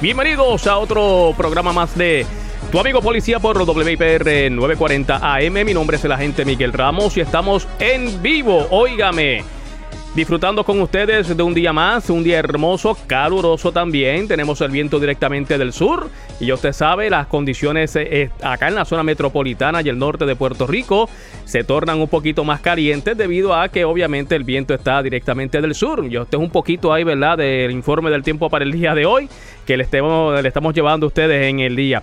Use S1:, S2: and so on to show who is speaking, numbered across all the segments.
S1: Bienvenidos a otro programa más de Tu amigo policía por WIPR 940 AM. Mi nombre es el agente Miguel Ramos y estamos en vivo. Óigame. Disfrutando con ustedes de un día más, un día hermoso, caluroso también. Tenemos el viento directamente del sur y ya usted sabe, las condiciones eh, eh, acá en la zona metropolitana y el norte de Puerto Rico se tornan un poquito más calientes debido a que obviamente el viento está directamente del sur. Y usted es un poquito ahí, ¿verdad?, del informe del tiempo para el día de hoy que le, estemos, le estamos llevando a ustedes en el día.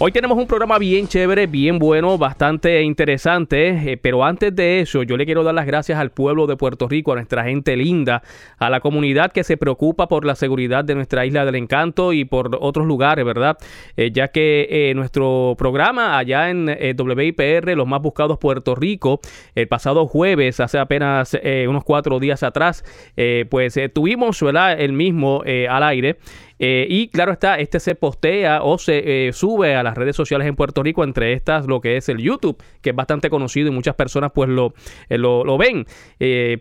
S1: Hoy tenemos un programa bien chévere, bien bueno, bastante interesante, eh, pero antes de eso yo le quiero dar las gracias al pueblo de Puerto Rico, a nuestra gente linda, a la comunidad que se preocupa por la seguridad de nuestra isla del encanto y por otros lugares, ¿verdad? Eh, ya que eh, nuestro programa allá en WIPR, los más buscados Puerto Rico, el pasado jueves, hace apenas unos cuatro días atrás, pues tuvimos, ¿verdad? El mismo al aire. Eh, y claro está, este se postea o se eh, sube a las redes sociales en Puerto Rico, entre estas lo que es el YouTube, que es bastante conocido y muchas personas pues lo, eh, lo, ven.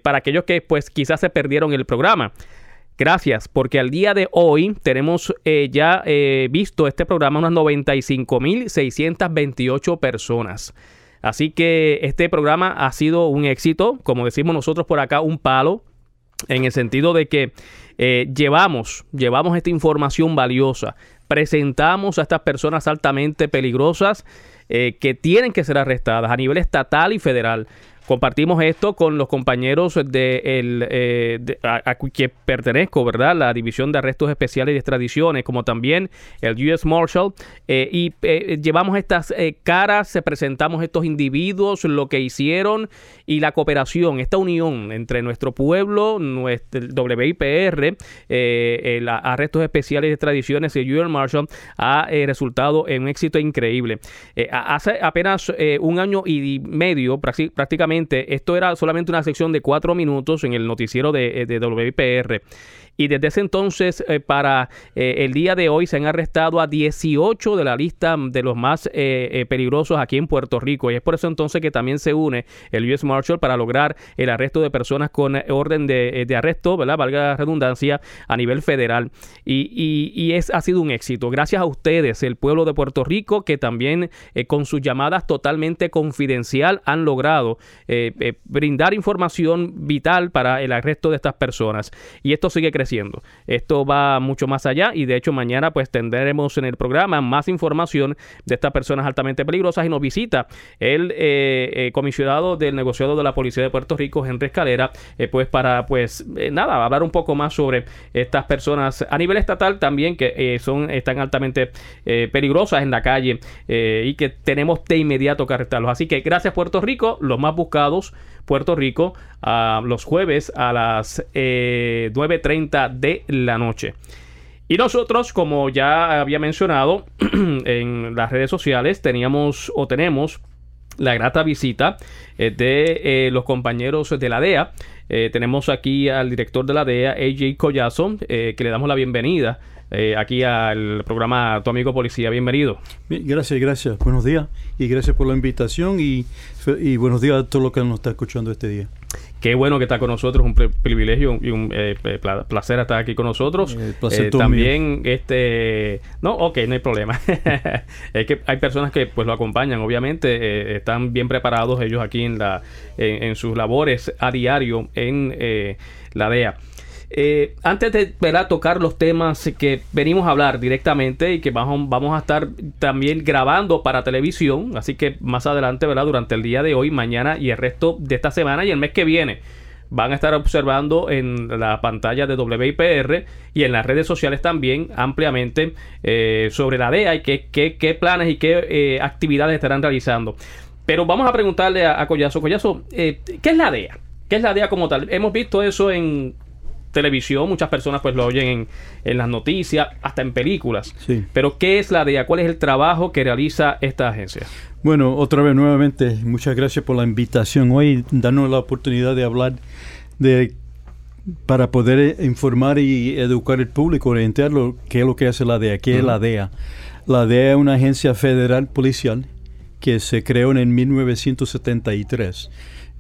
S1: para aquellos que pues quizás se perdieron el programa. Gracias, porque al día de hoy tenemos ya visto este programa unas 95.628 personas. Así que este programa ha sido un éxito, como decimos nosotros por acá, un palo, en el sentido de que eh, llevamos, llevamos esta información valiosa, presentamos a estas personas altamente peligrosas eh, que tienen que ser arrestadas a nivel estatal y federal. Compartimos esto con los compañeros de, el, eh, a, que pertenezco, ¿verdad? La División de Arrestos Especiales y Extradiciones, como también el US Marshal. Eh, y eh, llevamos estas caras, presentamos estos individuos, lo que hicieron y la cooperación, esta unión entre nuestro pueblo, nuestro WIPR, el Arrestos Especiales y Extradiciones y el US Marshal ha resultado en un éxito increíble. hace apenas un año y medio, prácticamente, esto era solamente una sección de cuatro minutos en el noticiero de, de WPR. Y desde ese entonces, eh, para eh, el día de hoy, se han arrestado a 18 de la lista de los más eh, peligrosos aquí en Puerto Rico. Y es por eso entonces que también se une el US Marshal para lograr el arresto de personas con orden de, arresto, ¿verdad? Valga la redundancia, a nivel federal. Y, y, es, ha sido un éxito. Gracias a ustedes, el pueblo de Puerto Rico, que también con sus llamadas totalmente confidencial han logrado brindar información vital para el arresto de estas personas. Y esto sigue creciendo esto va mucho más allá y de hecho mañana pues tendremos en el programa más información de estas personas altamente peligrosas y nos visita el eh, eh, comisionado del negociado de la Policía de Puerto Rico, Henry Escalera, eh, pues para pues nada, hablar un poco más sobre estas personas a nivel estatal también que son están altamente peligrosas en la calle y que tenemos de inmediato que arrestarlos. Así que gracias Puerto Rico, los más buscados Puerto Rico los jueves a las 9.30 de la noche. Y nosotros, como ya había mencionado en las redes sociales, teníamos o tenemos la grata visita eh, de eh, los compañeros de la DEA. Eh, tenemos aquí al director de la DEA, AJ Collazo, que le damos la bienvenida aquí al programa Tu Amigo Policía. Bienvenido.
S2: gracias, gracias. Buenos días y gracias por la invitación y, y buenos días a todos los que nos está escuchando este día.
S1: Qué bueno que está con nosotros, un privilegio y un eh, placer estar aquí con nosotros. Eh, también, este, no, ok, no hay problema. es que hay personas que pues lo acompañan, obviamente, eh, están bien preparados ellos aquí en sus labores a diario en la DEA. Eh, antes de tocar los temas que venimos a hablar directamente y que vamos, a estar también grabando para televisión, así que más adelante, ¿verdad? durante el día de hoy, mañana y el resto de esta semana y el mes que viene, van a estar observando en la pantalla de WIPR y en las redes sociales también ampliamente eh, sobre la DEA y qué, planes y qué eh, actividades estarán realizando. Pero vamos a preguntarle a, a Collazo, Collazo, ¿qué es la DEA? ¿Qué es la DEA como tal? Hemos visto eso en televisión, muchas personas pues lo oyen en, las noticias, hasta en películas. Pero ¿qué es la DEA? ¿Cuál es el trabajo que realiza esta agencia?
S2: Bueno, otra vez nuevamente, muchas gracias por la invitación hoy, darnos la oportunidad de hablar de para poder informar y educar al público, orientarlo qué es lo que hace la DEA, qué es la DEA. La DEA es una agencia federal policial que se creó en 1973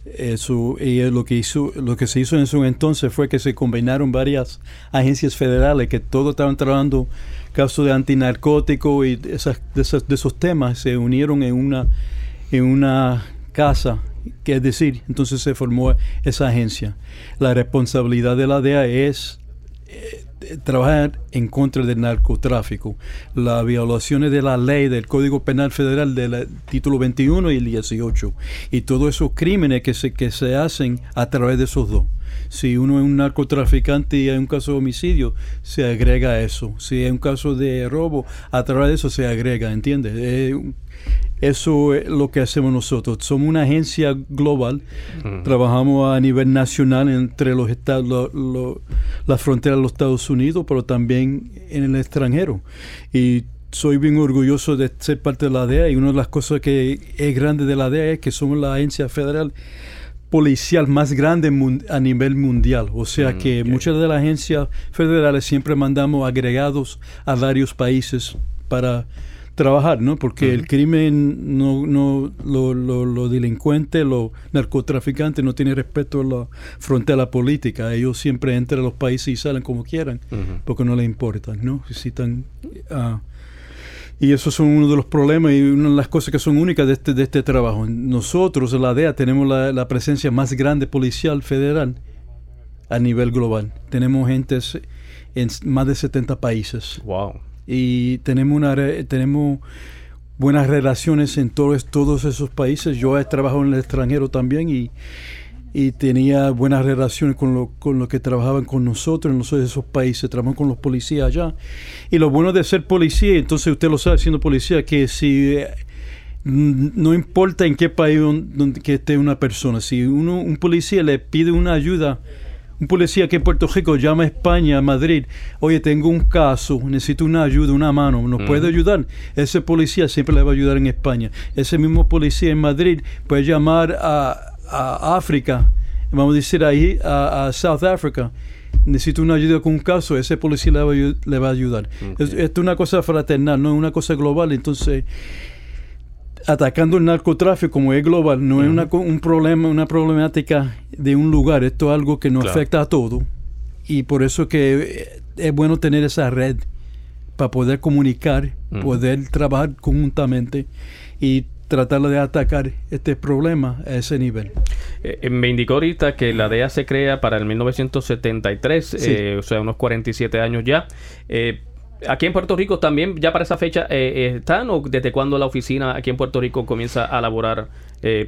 S2: Eso, y lo que hizo, lo que se hizo en ese entonces fue que se combinaron varias agencias federales que todos estaban trabajando casos de antinarcótico y esas, de, esos, temas se unieron en una en una casa es decir, entonces se formó esa agencia. La responsabilidad de la DEA es eh, trabajar en contra del narcotráfico, las violaciones de la ley del Código Penal Federal del título 21 y el 18, y todos esos crímenes que se, que se hacen a través de esos dos. Si uno es un narcotraficante y hay un caso de homicidio, se agrega eso. Si hay un caso de robo, a través de eso se agrega, ¿entiendes? eso es lo que hacemos nosotros. Somos una agencia global, trabajamos a nivel nacional entre los estados, la frontera de los Estados Unidos, pero también en el extranjero. Y soy bien orgulloso de ser parte de la DEA y una de las cosas que es grande de la DEA es que somos la agencia federal policial más grande a nivel mundial. O sea mm, que muchas de las agencias federales siempre mandamos agregados a varios países para trabajar, ¿no? Porque el crimen, no, no, lo, lo, delincuente, los narcotraficantes no tienen respeto a la frontera política. Ellos siempre entran a los países y salen como quieran, porque no les importa, ¿no? Necesitan... Uh, y eso son uno de los problemas y una de las cosas que son únicas de este, de este trabajo. Nosotros, la DEA, tenemos la, presencia más grande policial federal a nivel global. Tenemos gente en más de 70 países.
S1: Wow.
S2: Y tenemos, una, tenemos buenas relaciones en todos, todos esos países. Yo he trabajado en el extranjero también y y tenía buenas relaciones con lo, con lo que trabajaban con nosotros en esos países, trabajaban con los policías allá. Y lo bueno de ser policía, entonces usted lo sabe siendo policía, que si eh, no importa en qué país donde, que esté una persona, si uno, un policía le pide una ayuda, un policía que en Puerto Rico llama a España, a Madrid, oye, tengo un caso, necesito una ayuda, una mano, ¿nos puede ayudar? Ese policía siempre le va a ayudar en España. Ese mismo policía en Madrid puede llamar a a África, vamos a decir ahí, a, South Africa, necesito una ayuda con un caso, ese policía le va, le va a ayudar. Esto es una cosa fraternal, no es una cosa global. Entonces, atacando el narcotráfico como es global, no es una, un problema, una problemática de un lugar, esto es algo que nos afecta a todo. Y por eso que es bueno tener esa red para poder comunicar, poder trabajar conjuntamente y tratar de atacar este problema a ese nivel.
S1: Eh, me indicó ahorita que la DEA se crea para el 1973, eh, o sea, unos 47 años ya. Eh, aquí en Puerto Rico también, ya para esa fecha, ¿están o desde cuándo la oficina aquí en Puerto Rico comienza a laborar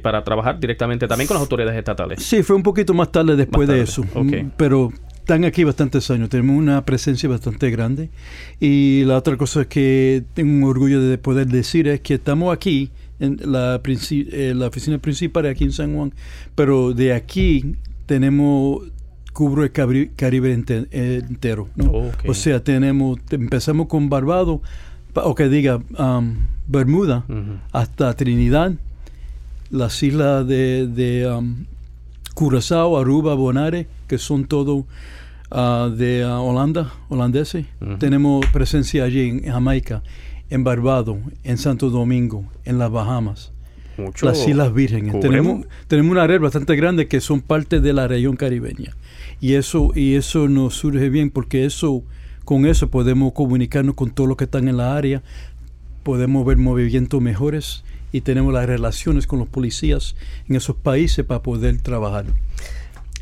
S1: para trabajar directamente también con las autoridades estatales?
S2: Sí, fue un poquito más tarde después de eso, mm, pero están aquí bastantes años, tenemos una presencia bastante grande y la otra cosa que tengo un orgullo de poder decir es que estamos aquí en la, eh, la oficina principal aquí en San Juan, pero de aquí tenemos cubro el Caribe entero. O sea, tenemos empezamos con Barbados, o que diga um, Bermuda, hasta Trinidad, las islas de, de um, Curazao, Aruba, Bonaire, que son todo uh, de uh, Holanda, holandeses. Tenemos presencia allí en Jamaica en Barbados, en Santo Domingo, en las Bahamas, las Islas Vírgenes. Tenemos, tenemos una red bastante grande que son parte de la región caribeña. Y eso, y eso nos surge bien porque eso, con eso podemos comunicarnos con todos los que están en la área, podemos ver movimientos mejores y tenemos las relaciones con los policías en esos países para poder trabajar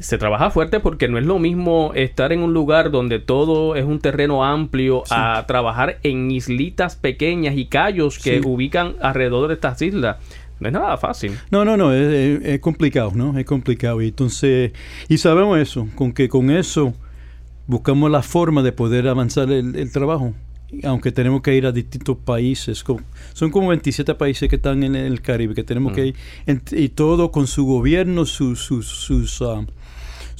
S1: se trabaja fuerte porque no es lo mismo estar en un lugar donde todo es un terreno amplio a trabajar en islitas pequeñas y callos que ubican alrededor de estas islas. No es nada fácil.
S2: No, no, no, es, complicado, ¿no? Es complicado. Y entonces, y sabemos eso, con que con eso buscamos la forma de poder avanzar el, trabajo. Aunque tenemos que ir a distintos países, son como 27 países que están en el Caribe, que tenemos que mm. ir, y todo con su gobierno, sus, sus, ah,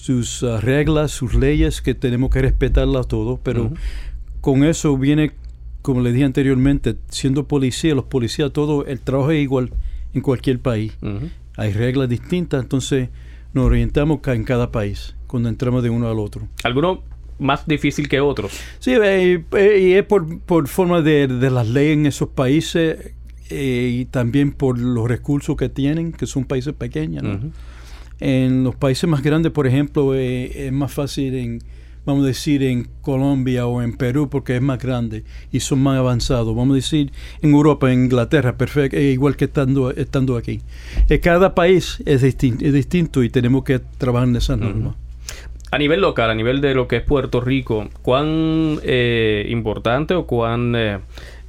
S2: sus ah, reglas, sus leyes, que tenemos que respetarlas todo, pero con eso viene, como le dije anteriormente, siendo policía, los policías, todo, el trabajo es igual en cualquier país. Hay reglas distintas, entonces nos orientamos en cada país cuando entramos de uno al otro.
S1: ¿Alguno más difícil que otros?
S2: Sí, eh, eh, y es por, por forma de, de, las leyes en esos países eh, y también por los recursos que tienen, que son países pequeños. En los países más grandes, por ejemplo, eh, es más fácil en, vamos a decir, en Colombia o en Perú porque es más grande y son más avanzados. Vamos a decir, en Europa, en Inglaterra, perfecto, igual que estando, estando aquí. Eh, cada país es, distinto, es distinto y tenemos que trabajar en esa norma.
S1: A nivel local, a nivel de lo que es Puerto Rico, ¿cuán eh, importante o cuán eh,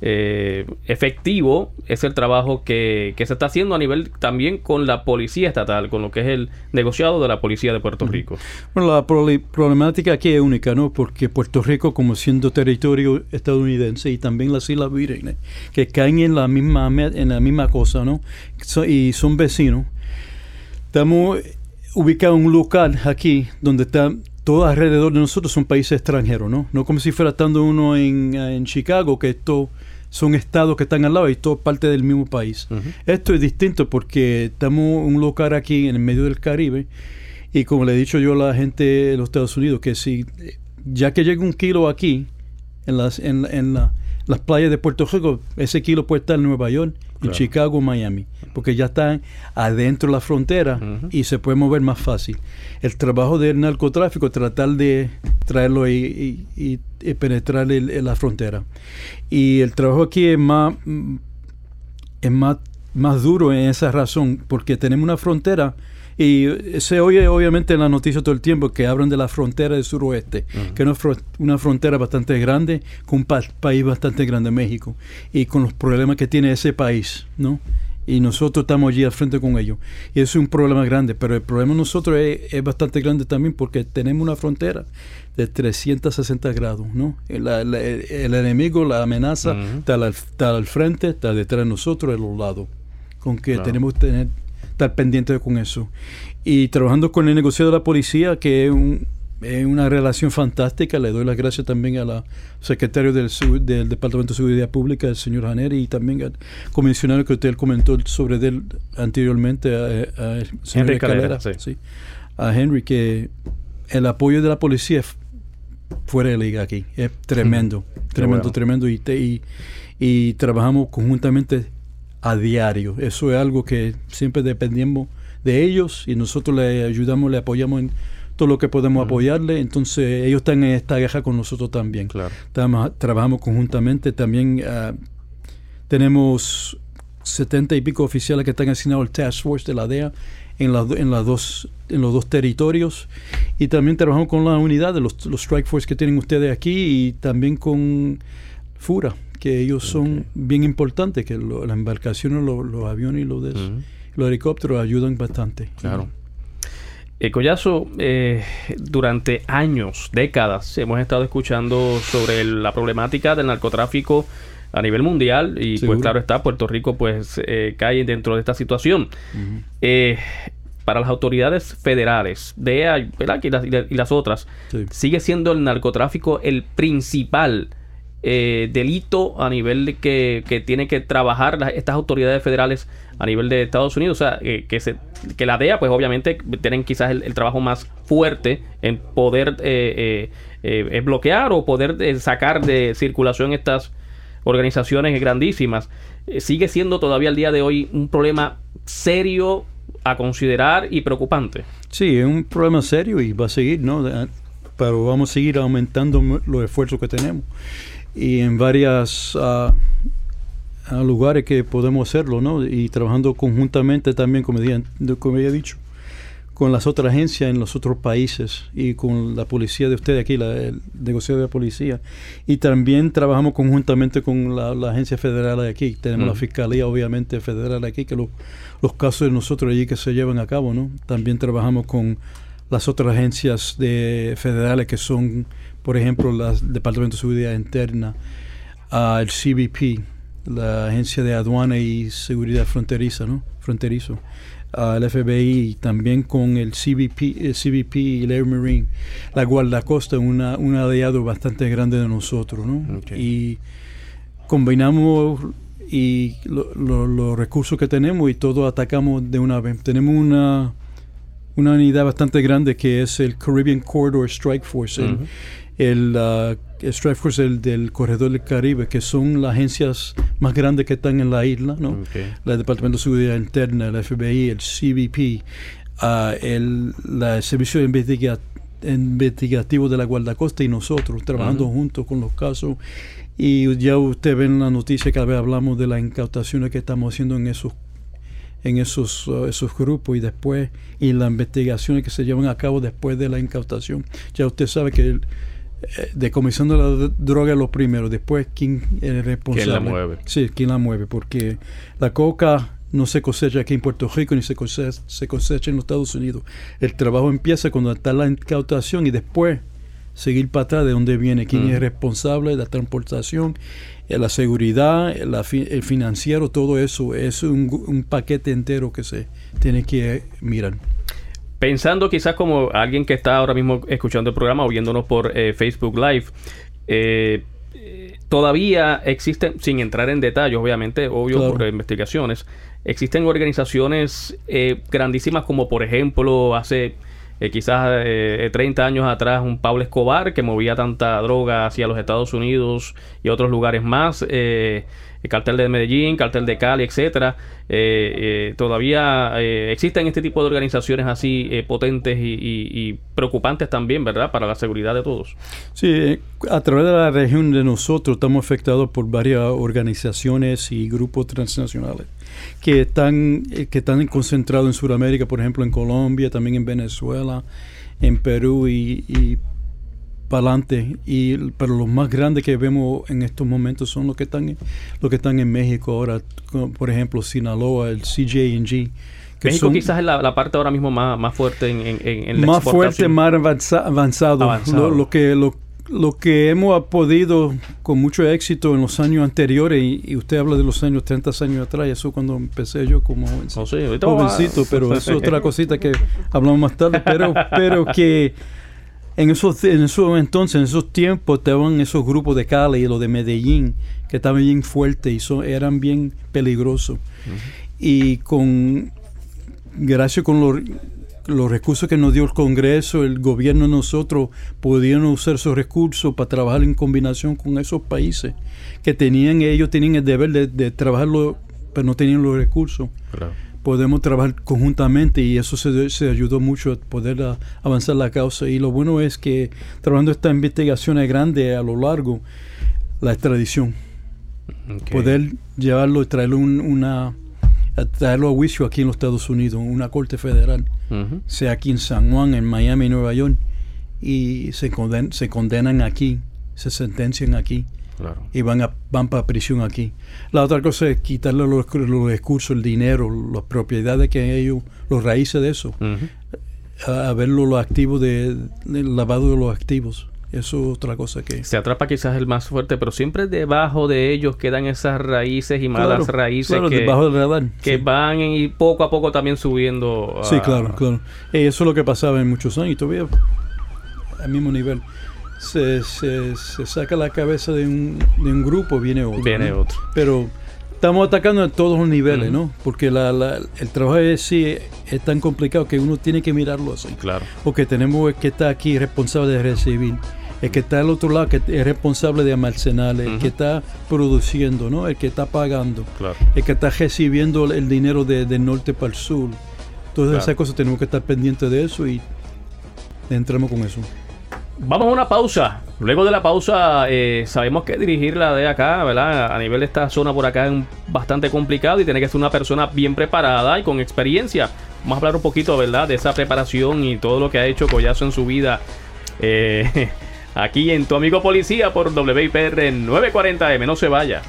S1: eh, efectivo es el trabajo que, se está haciendo a nivel también con la policía estatal, con lo que es el negociado de la policía de Puerto Rico?
S2: Bueno, la problemática aquí es única, ¿no? Porque Puerto Rico, como siendo territorio estadounidense y también las Islas Vírgenes, que caen en la misma, en la misma cosa, ¿no? y son vecinos. Estamos ubicado un local aquí donde está todo alrededor de nosotros son países extranjeros, ¿no? No como si fuera estando uno en, en Chicago, que esto son estados que están al lado y todo parte del mismo país. Esto es distinto porque estamos un local aquí en el medio del Caribe y como le he dicho yo a la gente de los Estados Unidos, que si ya que llega un kilo aquí, en las, en, en la, las playas de Puerto Rico, ese kilo puede estar en Nueva York, en Chicago, Miami, porque ya están adentro de la frontera y se puede mover más fácil. El trabajo del narcotráfico es tratar de traerlo y, y, penetrar la frontera. Y el trabajo aquí es más, es más, más duro en esa razón, porque tenemos una frontera y se oye obviamente en la noticia todo el tiempo que hablan de la frontera del suroeste, que es una, frontera bastante grande con un país bastante grande, México, y con los problemas que tiene ese país, ¿no? y nosotros estamos allí al frente con ellos. Y eso es un problema grande, pero el problema nosotros es, bastante grande también porque tenemos una frontera de 360 grados, ¿no? El, enemigo, la amenaza, está, al, frente, está detrás de nosotros, a los lados, con que tenemos que tener estar pendiente con eso. Y trabajando con el negociado de la policía, que es, una relación fantástica. Le doy las gracias también a la secretario del, del Departamento de Seguridad Pública, el señor Janeri, y también al comisionado que usted comentó sobre él anteriormente, a,
S1: Henry Calera,
S2: sí. a Henry, que el apoyo de la policía fuera de liga aquí es tremendo, tremendo, tremendo. Y, y, y trabajamos conjuntamente a diario. Eso es algo que siempre dependemos de ellos y nosotros le ayudamos, le apoyamos en todo lo que podemos apoyarle. Entonces ellos están en esta guerra con nosotros también.
S1: Claro.
S2: trabajamos conjuntamente. También ah, tenemos setenta y pico oficiales que están asignados al Task Force de la DEA en, en, las dos, en los dos territorios. Y también trabajamos con la unidad de los, los Strike Force que tienen ustedes aquí y también con FURA que ellos son bien importantes, que las embarcaciones, los aviones y los, los helicópteros ayudan bastante.
S1: Claro. Eh, Collazo, eh, durante años, décadas, hemos estado escuchando sobre la problemática del narcotráfico a nivel mundial y pues claro está, Puerto Rico pues eh, cae dentro de esta situación. Eh, para las autoridades federales, DEA y, las, y las otras, sigue siendo el narcotráfico el principal eh, delito a nivel de que, que tienen que trabajar estas autoridades federales a nivel de Estados Unidos. O sea, eh, que, se, que la DEA, pues obviamente tienen quizás el, trabajo más fuerte en poder eh, bloquear o poder sacar de circulación estas organizaciones grandísimas. sigue siendo todavía al día de hoy un problema serio a considerar y preocupante.
S2: Sí, es un problema serio y va a seguir, ¿no? Pero vamos a seguir aumentando los esfuerzos que tenemos y en varias ah, lugares que podemos hacerlo, ¿no? Y trabajando conjuntamente también, como, como había dicho, con las otras agencias en los otros países y con la policía de ustedes aquí, la, el negociado de la policía. Y también trabajamos conjuntamente con la, agencia federal de aquí. Tenemos la fiscalía, obviamente, federal aquí, que los casos de nosotros allí que se llevan a cabo, ¿no? También trabajamos con las otras agencias de federales que son por ejemplo, el Departamento de Seguridad Interna, el CBP, la Agencia de Aduana y Seguridad Fronteriza, ¿no? Fronterizo, el FBI, también con el CBP, el CBP y el Air Marine, la Guardacosta, una, un aliado bastante grande de nosotros, ¿no? Y combinamos y los recursos que tenemos y todo atacamos de una vez. Tenemos una, una unidad bastante grande que es el Caribbean Corridor Strike Force el uh, Strike Force del, Corredor del Caribe, que son las agencias más grandes que están en la isla, ¿no? El Departamento de Seguridad Interna, el FBI, el CBP, ah, el, la- servicio investiga- investigativo de la guardacosta y nosotros trabajando juntos con los casos. Y ya usted ve en la noticia cada vez hablamos de las incautaciones que estamos haciendo en esos en esos, uh, esos grupos y después y las investigaciones que se llevan a cabo después de la incautación. Ya usted sabe que el, decomisando la droga es lo primero, después quién es responsable.
S1: ¿Quién la mueve?
S2: Sí, quién la mueve, porque la coca no se cosecha aquí en Puerto Rico ni se cosecha, se cosecha en los Estados Unidos. El trabajo empieza cuando está la incautación y después seguir para atrás de dónde viene, quién es responsable de la transportación, eh, la seguridad, eh, la fi- el financiero, todo eso es un, un paquete entero que se tiene que eh, mirar.
S1: Pensando quizás como alguien que está ahora mismo escuchando el programa o viéndonos por eh, Facebook Live, eh, todavía existen, sin entrar en detalles, obviamente, obvio
S2: Claro.
S1: por investigaciones, existen organizaciones eh, grandísimas como por ejemplo hace eh, quizás eh, 30 años atrás un Pablo Escobar que movía tanta droga hacia los Estados Unidos y otros lugares más, eh, el cartel de Medellín, cartel de Cali, etcétera. Eh, eh, todavía eh, existen este tipo de organizaciones así eh, potentes y, preocupantes también, ¿verdad? Para la seguridad de todos.
S2: Sí, eh, a través de la región de nosotros estamos afectados por varias organizaciones y grupos transnacionales que están, eh, que están concentrados en Sudamérica, por ejemplo en Colombia, también en Venezuela, en Perú y para adelante. Y, pero los más grandes que vemos en estos momentos son los que están, en- los que están en México ahora, por ejemplo Sinaloa, el CJ&G.
S1: México
S2: son-
S1: quizás es la, la parte ahora mismo más, más fuerte en, en, en- la
S2: más fuerte, más avanza- avanzado.
S1: Avanzado.
S2: Lo, lo que lo, lo que hemos podido con mucho éxito en los años anteriores y, y usted habla de los años 30 años atrás, eso cuando empecé yo como
S1: ahorita vamos a-
S2: jovencito, pero es otra cosita que hablamos más tarde, pero pero que en esos en esos entonces, en esos tiempos estaban esos grupos de Cali y los de Medellín que estaban bien fuertes y son, eran bien peligrosos. Y con gracias con los, los recursos que nos dio el Congreso, el gobierno, nosotros pudieron usar esos recursos para trabajar en combinación con esos países que tenían, ellos tenían el deber de, de trabajarlo, pero no tenían los recursos.
S1: Claro.
S2: Podemos trabajar conjuntamente y eso se, se ayudó mucho a poder a- avanzar la causa. Y lo bueno es que trabajando estas investigaciones grandes a lo largo, la extradición. Poder llevarlo y traerlo un- una a traerlo a juicio aquí en los Estados Unidos, una corte federal, sea aquí en San Juan, en Miami, Nueva York, y se, conden- se condenan aquí, se sentencian aquí
S1: Claro.
S2: y van a, van para prisión aquí. La otra cosa es quitarle los, los recursos, el dinero, las propiedades que ellos, los raíces de eso,
S1: Ujú.
S2: a, a verlo los activos de, del lavado de los activos. Eso es otra cosa que
S1: Se atrapa quizás el más fuerte, pero siempre debajo de ellos quedan esas raíces y malas
S2: Claro,
S1: raíces
S2: claro,
S1: que,
S2: debajo del radar.
S1: que
S2: sí.
S1: van y poco a poco también subiendo. a-
S2: Sí, claro, claro. Eso es lo que pasaba en muchos años y todavía al mismo nivel. Se, se, se saca la cabeza de un, de un grupo, viene otro.
S1: Viene
S2: ¿no?
S1: otro.
S2: Pero estamos atacando en todos los niveles. ¿no? Porque la, la- el trabajo es, sí, es tan complicado que uno tiene que mirarlo así.
S1: Claro.
S2: Porque tenemos el que está aquí responsable de recibir, el que está al otro lado que es responsable de almacenar, el que está produciendo, ¿no? El que está pagando
S1: Claro.
S2: el que está recibiendo el dinero de, del norte para el sur. Todas
S1: Claro.
S2: esas cosas tenemos que estar pendientes de eso y entramos con eso.
S1: Vamos a una pausa. Luego de la pausa, eh, sabemos que dirigirla de acá, ¿verdad? A nivel de esta zona por acá es bastante complicado y tiene que ser una persona bien preparada y con experiencia. Vamos a hablar un poquito, ¿verdad? De esa preparación y todo lo que ha hecho Collazo en su vida. eh, aquí en Tu Amigo Policía por WIPR 940M. No se vaya.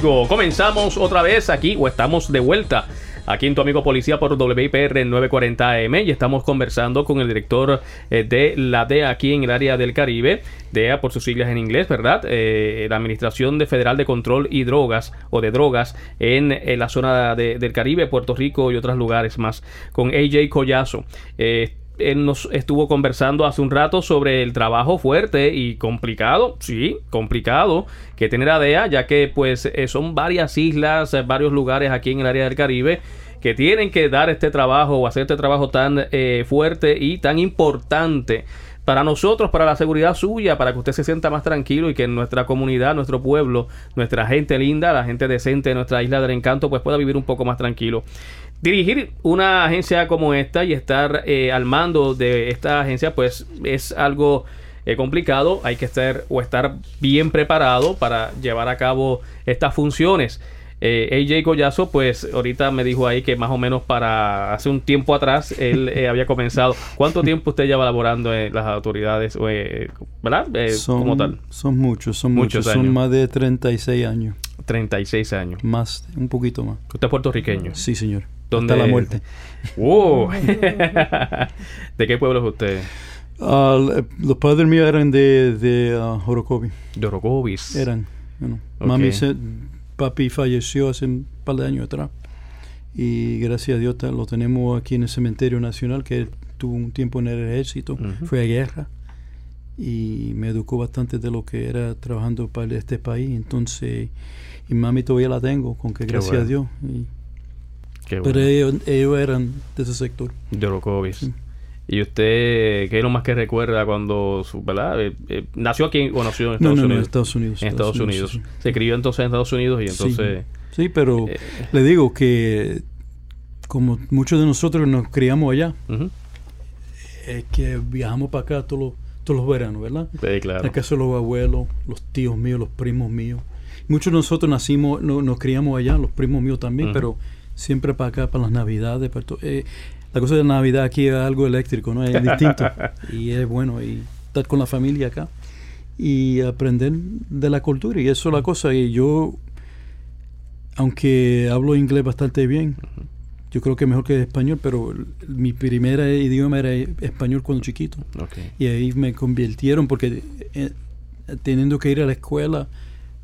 S1: Comenzamos otra vez aquí o estamos de vuelta aquí en Tu Amigo Policía por WIPR 940 AM y estamos conversando con el director eh, de la DEA aquí en el área del Caribe, DEA por sus siglas en inglés, ¿verdad? Eh, la Administración de Federal de Control y Drogas o de Drogas en, la zona del Caribe, Puerto Rico y otros lugares más, con AJ Collazo. Eh, él nos estuvo conversando hace un rato sobre el trabajo fuerte y complicado, sí, complicado que tiene la DEA, ya que pues eh, son varias islas, eh, varios lugares aquí en el área del Caribe que tienen que dar este trabajo o hacer este trabajo tan eh, fuerte y tan importante para nosotros, para la seguridad suya, para que usted se sienta más tranquilo y que nuestra comunidad, nuestro pueblo, nuestra gente linda, la gente decente de nuestra isla del encanto, pues pueda vivir un poco más tranquilo. Dirigir una agencia como esta y estar eh, al mando de esta agencia, pues es algo eh, complicado. Hay que estar o estar bien preparado para llevar a cabo estas funciones. Eh, AJ Collazo, pues ahorita me dijo ahí que más o menos para hace un tiempo atrás él eh, había comenzado. ¿Cuánto tiempo usted lleva laborando en las autoridades, verdad?
S2: como tal. Son muchos, son muchos. Son más de 36 años.
S1: 36 años.
S2: Más, un poquito más.
S1: ¿Usted es puertorriqueño?
S2: Sí, señor. ¿Dónde? Hasta la muerte.
S1: ¿De qué pueblo es usted?
S2: Ah, los padres míos eran de, de uh,
S1: De Orocovis.
S2: Eran. Mami papi falleció hace un par de años atrás. Y gracias a Dios lo tenemos aquí en el cementerio nacional, que tuvo un tiempo en el ejército, fue a guerra y me educó bastante de lo que era trabajando para este país. Entonces, y mami todavía la tengo, con que gracias a Dios. Pero ellos, eran de ese sector.
S1: De Orocovis. ¿Y usted qué es lo más que recuerda cuando, ¿verdad? Eh, eh, ¿Nació aquí o nació en Estados
S2: no,
S1: Unidos?
S2: No, en Estados Unidos.
S1: En Estados, Unidos. Se crió entonces en Estados Unidos y entonces...
S2: Sí, pero eh, le digo que como muchos de nosotros nos criamos allá, es que viajamos para acá todos los, todos los veranos, ¿verdad?
S1: Sí, claro.
S2: En casa de los abuelos, los tíos míos, los primos míos. Muchos de nosotros nacimos, no, nos criamos allá, los primos míos también, pero siempre para acá, para las navidades. Para eh, la cosa de Navidad aquí es algo eléctrico, ¿no? Es distinto. y es bueno y estar con la familia acá y aprender de la cultura. Y eso es la cosa. Y yo, aunque hablo inglés bastante bien, yo creo que mejor que español, pero mi primer idioma era español cuando chiquito. Y ahí me convirtieron porque eh, teniendo que ir a la escuela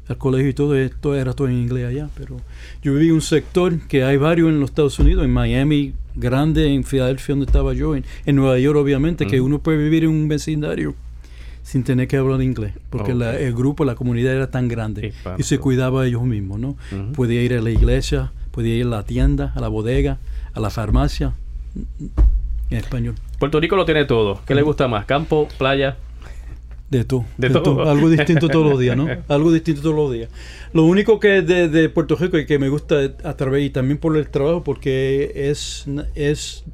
S2: al colegio y todo esto era todo en inglés allá, pero yo viví un sector que hay varios en los Estados Unidos, en Miami, grande, en Filadelfia donde estaba yo, en, Nueva York obviamente, que uno puede vivir en un vecindario sin tener que hablar inglés, porque el grupo, la comunidad era tan grande y se cuidaba ellos mismos, ¿no? Podía ir a la iglesia, podía ir a la tienda, a la bodega, a la farmacia, en español.
S1: Puerto Rico lo tiene todo. ¿Qué le gusta más? ¿Campo, playa?
S2: De todo. De, todo. Algo distinto todos los días, ¿no? Algo distinto todos los días. Lo único que de, de Puerto Rico y que me gusta a través y también por el trabajo, porque es, es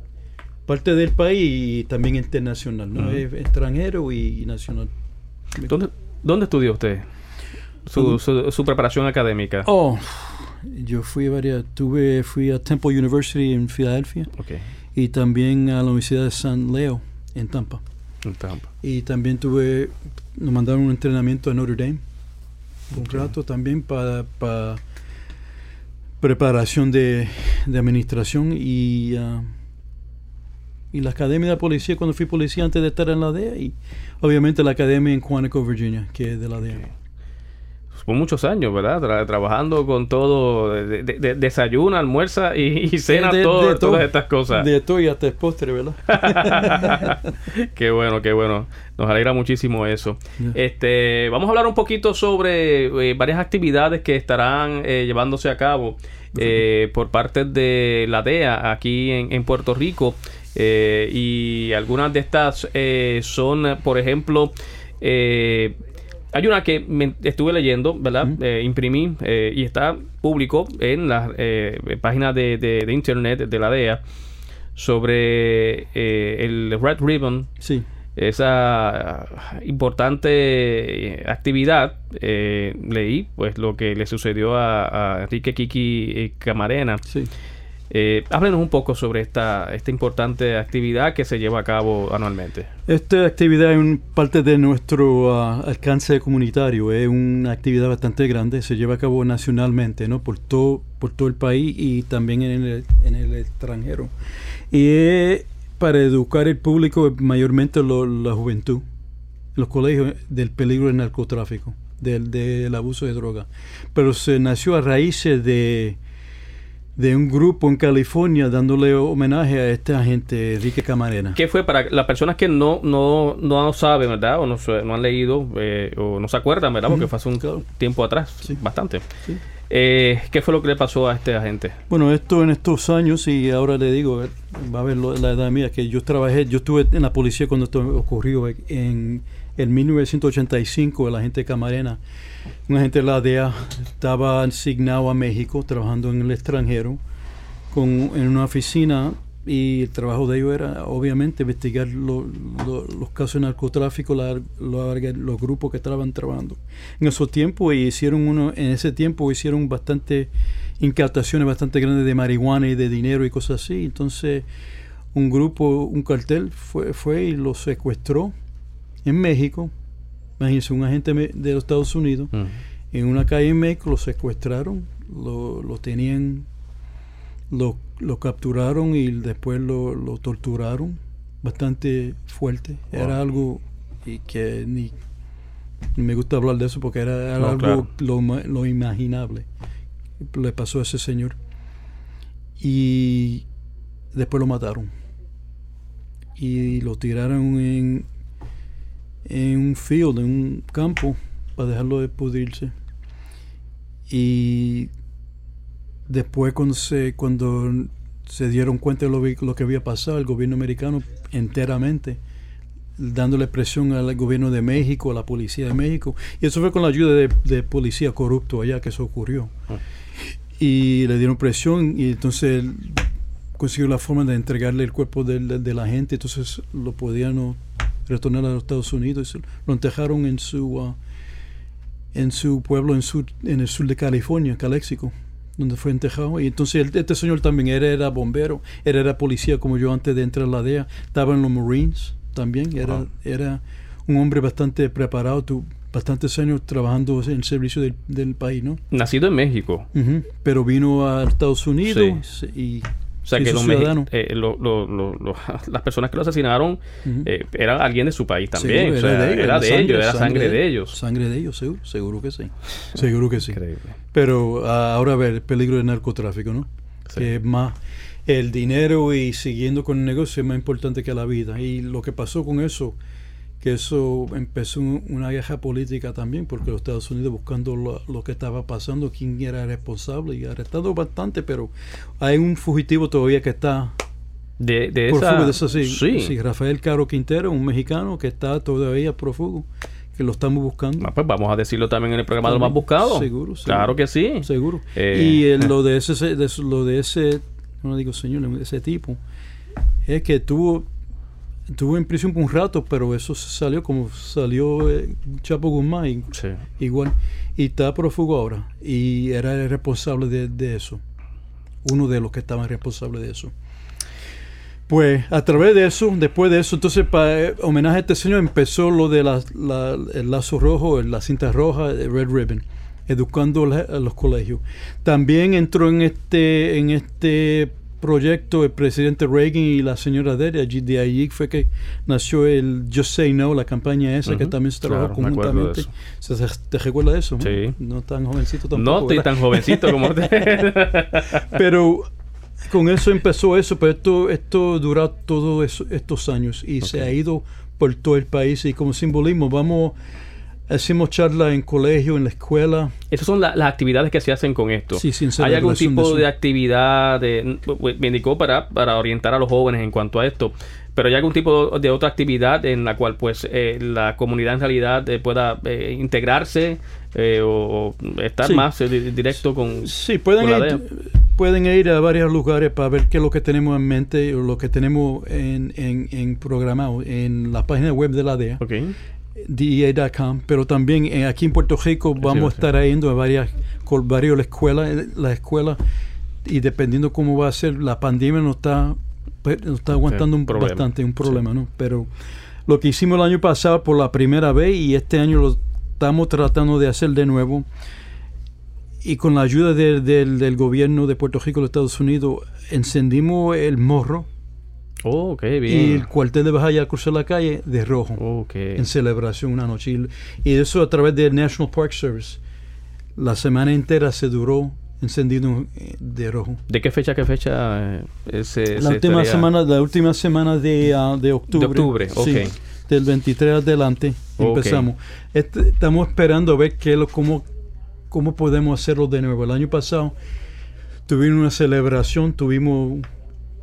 S2: parte del país y también internacional, ¿no? Es extranjero y, nacional.
S1: ¿Dónde, ¿Dónde estudió usted? Su, su, preparación académica.
S2: Oh, yo fui a varias, tuve, fui a Temple University en Filadelfia
S1: okay.
S2: y también a la Universidad de San Leo en Tampa. Y también tuve, nos mandaron un entrenamiento a Notre Dame, un rato también para, preparación de, administración y, uh, y la academia de policía cuando fui policía antes de estar en la DEA y obviamente la academia en Quantico, Virginia, que es de la DEA
S1: por muchos años, ¿verdad? trabajando con todo, de, desayuna, almuerza y, cena, todo, todas estas cosas.
S2: De todo y hasta el postre,
S1: ¿verdad? qué bueno, qué bueno. Nos alegra muchísimo eso. Este, vamos a hablar un poquito sobre eh, varias actividades que estarán eh, llevándose a cabo eh, por parte de la DEA aquí en, Puerto Rico. y algunas de estas son, por ejemplo, eh, hay una que me estuve leyendo, ¿verdad? Eh, imprimí eh, y está público en la eh, página de, de, internet de la DEA sobre el Red Ribbon.
S2: Sí.
S1: Esa importante actividad, leí pues lo que le sucedió a, Enrique Kiki Camarena.
S2: Sí.
S1: Eh, háblenos un poco sobre esta, importante actividad que se lleva a cabo anualmente.
S2: Esta actividad es parte de nuestro ah, alcance comunitario, es una actividad bastante grande, se lleva a cabo nacionalmente, ¿no? por, todo, por todo el país y también en el, en el extranjero. Y es para educar el público, mayormente la juventud, los colegios, del peligro del narcotráfico, del, del abuso de droga. Pero se nació a raíces de de un grupo en California dándole homenaje a esta gente, Enrique Camarena.
S1: ¿Qué fue para las personas que no no, no saben, verdad? O no, no han leído eh, o no se acuerdan, ¿verdad? Porque fue hace un tiempo atrás, bastante. Eh, ¿Qué fue lo que le pasó a este agente?
S2: Bueno, esto en estos años, y ahora le digo, va a ver la edad mía, que yo trabajé, yo estuve en la policía cuando esto ocurrió en, en 1985, el agente Camarena un agente de la DEA estaba asignado a México trabajando en el extranjero con, en una oficina y el trabajo de ellos era obviamente investigar los casos de narcotráfico, los grupos que estaban trabajando. En esos tiempos hicieron uno, en ese tiempo hicieron bastante incautaciones bastante grandes de marihuana y de dinero y cosas así. Entonces un grupo, un cartel fue, fue y lo secuestró en México Imagínense, un agente de los Estados Unidos en una calle en México lo secuestraron, lo, tenían, lo, capturaron y después lo, torturaron bastante fuerte. Era algo y que ni, me gusta hablar de eso porque era, algo lo, lo imaginable. Le pasó a ese señor. Y después lo mataron. Y lo tiraron en, en un field, en un campo, para dejarlo de pudrirse. Y después cuando se, cuando se dieron cuenta de lo, que había pasado, el gobierno americano enteramente, dándole presión al gobierno de México, a la policía de México, y eso fue con la ayuda de, policía corrupto allá que eso ocurrió. Ah. Y le dieron presión y entonces consiguió la forma de entregarle el cuerpo de, la gente, entonces lo podían retornar a los Estados Unidos. Lo enterraron en su, uh, en su pueblo en, sur, en el sur de California, Calexico, donde fue enterrado. Y entonces este señor también era, era bombero, era, era policía como yo antes de entrar a la DEA, estaba en los Marines también, era, era un hombre bastante preparado, tu, bastantes años trabajando en el servicio del, país, ¿no?
S1: Nacido en México.
S2: pero vino a Estados Unidos y
S1: o sea, que los eh, las personas que lo asesinaron eh, eran alguien de su país también. era de ellos, era, sangre, de, ellos.
S2: Sangre de ellos, seguro, seguro que sí. seguro que sí. Increíble. Pero ahora a ver, el peligro del narcotráfico, ¿no? Que es más, el dinero y siguiendo con el negocio es más importante que la vida. Y lo que pasó con eso que eso empezó una guerra política también, porque los Estados Unidos buscando lo, que estaba pasando, quién era responsable, y arrestado bastante, pero hay un fugitivo todavía que está
S1: de, de esa,
S2: sí, sí. Rafael Caro Quintero, un mexicano que está todavía prófugo, que lo estamos buscando.
S1: Ah, pues vamos a decirlo también en el programa de lo más buscado. Seguro, Claro que sí.
S2: Seguro. Eh, y lo de ese, de, lo de ese, no digo señor, ese tipo, es que tuvo Estuvo en prisión por un rato, pero eso salió como salió eh, Chapo Guzmán, igual. Y está prófugo ahora. Y era el responsable de, eso. Uno de los que estaban responsables de eso. Pues a través de eso, después de eso, entonces para eh, homenaje a este señor empezó lo de la, el lazo rojo, la cinta roja, el Red Ribbon, educando a los colegios. También entró en este, en este proyecto el presidente Reagan y la señora Dere, allí de allí fue que nació el Just Say No, la campaña esa que también se trabajó conjuntamente. ¿Te recuerdas de eso?
S1: Sí.
S2: No tan jovencito tampoco.
S1: No estoy tan jovencito como usted.
S2: pero con eso empezó eso, pero esto, esto duró todos estos años y se ha ido por todo el país y como simbolismo vamos Hacemos charlas en colegio, en la escuela.
S1: Esas son las actividades que se hacen con esto. Sí, sin ¿Hay algún tipo de, actividad, de, me indicó, para, para orientar a los jóvenes en cuanto a esto? pero hay algún tipo de otra actividad en la cual pues eh, la comunidad en realidad eh, pueda eh, integrarse o, estar más directo con
S2: sí pueden ir, pueden ir a varios lugares para ver qué es lo que tenemos en mente o lo que tenemos en, en, en programado en la página web de la DEA okay. DEA.com, pero también aquí en Puerto Rico vamos a estar yendo a varias, con varias escuelas, la escuela y dependiendo cómo va a ser, la pandemia nos está, pues, nos está aguantando un,
S1: problema.
S2: bastante, un problema, ¿no? Pero lo que hicimos el año pasado por la primera vez y este año lo estamos tratando de hacer de nuevo y con la ayuda de- del- del gobierno de Puerto Rico, los Estados Unidos, encendimos el morro
S1: Oh,
S2: y el cuartel de Bajaya al cruzar la calle de rojo en celebración una noche. Y, eso a través del National Park Service. La semana entera se duró encendido eh, de rojo.
S1: ¿De qué fecha qué fecha eh, se,
S2: La
S1: se
S2: última,
S1: estaría-
S2: semana, la última semana de, ah, de octubre.
S1: De octubre, ok.
S2: Sí, del 23 adelante empezamos. Este- estamos esperando a ver qué lo, cómo, cómo podemos hacerlo de nuevo. El año pasado tuvimos una celebración, tuvimos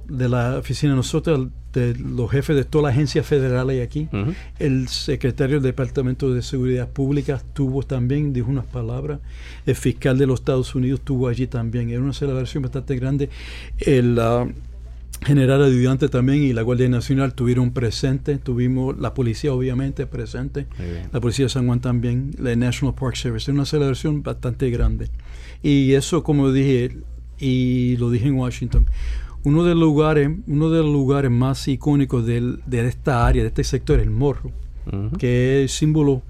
S2: de la oficina de nosotros, de los jefes de todas las agencias federales aquí. El secretario del Departamento de Seguridad Pública estuvo también, dijo unas palabras. El fiscal de los Estados Unidos estuvo allí también. Era una celebración bastante grande. El ah, general ayudante también y la Guardia Nacional estuvieron presentes. Tuvimos la policía, obviamente, presente. La policía de San Juan también, la National Park Service. Era una celebración bastante grande. Y eso, como dije, y lo dije en Washington, uno de los lugares, uno de los lugares más icónicos del- de esta área, de este sector, es el morro que es símbolo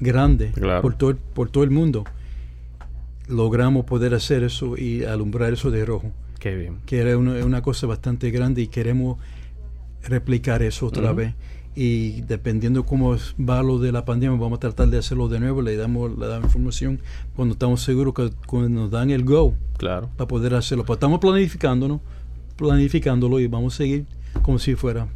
S2: grande
S1: Claro.
S2: por, todo, por todo el mundo, logramos poder hacer eso y alumbrar eso de rojo,
S1: Qué bien.
S2: que era una, una cosa bastante grande y queremos replicar eso otra vez. Y dependiendo cómo va lo de la pandemia, vamos a tratar de hacerlo de nuevo. Le damos, damos información cuando estamos seguros que cuando nos dan el go
S1: Claro.
S2: para poder hacerlo. Pues estamos planificándonos, planificándolo y vamos a seguir como si fuera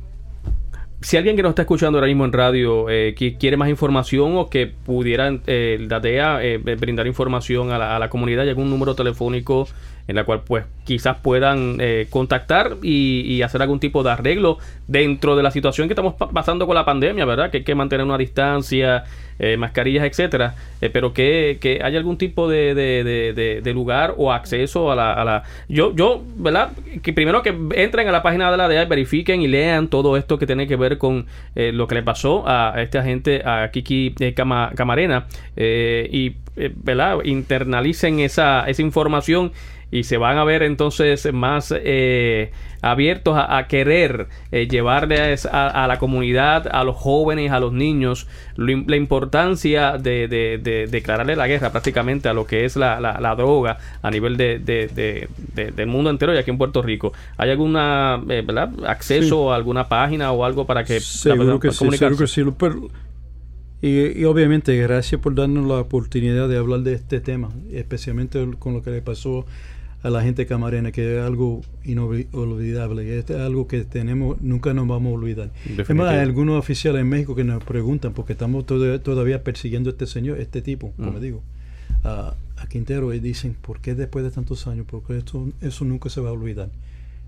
S1: Si alguien que nos está escuchando ahora mismo en radio eh, quiere más información o que pudieran eh, eh, brindar información a la, comunidad, ¿hay algún número telefónico en la cual pues quizás puedan eh, contactar y, y hacer algún tipo de arreglo dentro de la situación que estamos pa- pasando con la pandemia, ¿verdad? Que hay que mantener una distancia, eh, mascarillas, etcétera, eh, pero que, que haya algún tipo de, de- de- lugar o acceso a la, a la... Yo, yo, ¿verdad? Que primero que entren a la página de la DEA, verifiquen y lean todo esto que tiene que ver con eh, lo que le pasó a, este agente, a Kiki eh, Cama- Camarena, eh, y, ¿verdad? Internalicen esa, esa información y se van a ver entonces más eh, abiertos a, a querer eh, llevarles a, a la comunidad, a los jóvenes, a los niños, lo la importancia de, de- de declararle la guerra prácticamente a lo que es la, la- la droga a nivel de, de- de- de- del mundo entero y aquí en Puerto Rico. ¿Hay alguna eh, ¿verdad? acceso a alguna página o algo para que la
S2: Seguro
S1: puedan
S2: que sí, seguro que sí. Pero- y, y obviamente, gracias por darnos la oportunidad de hablar de este tema, especialmente con lo que le pasó a la gente camarena, que es algo inolvidable, es algo que tenemos, nunca nos vamos a olvidar. Es más, hay algunos oficiales en México que nos preguntan, porque estamos todavía, todavía persiguiendo a este señor, este tipo, como
S1: Mm.
S2: digo, a, a Quintero, y dicen, ¿por qué después de tantos años? Porque esto, eso nunca se va a olvidar.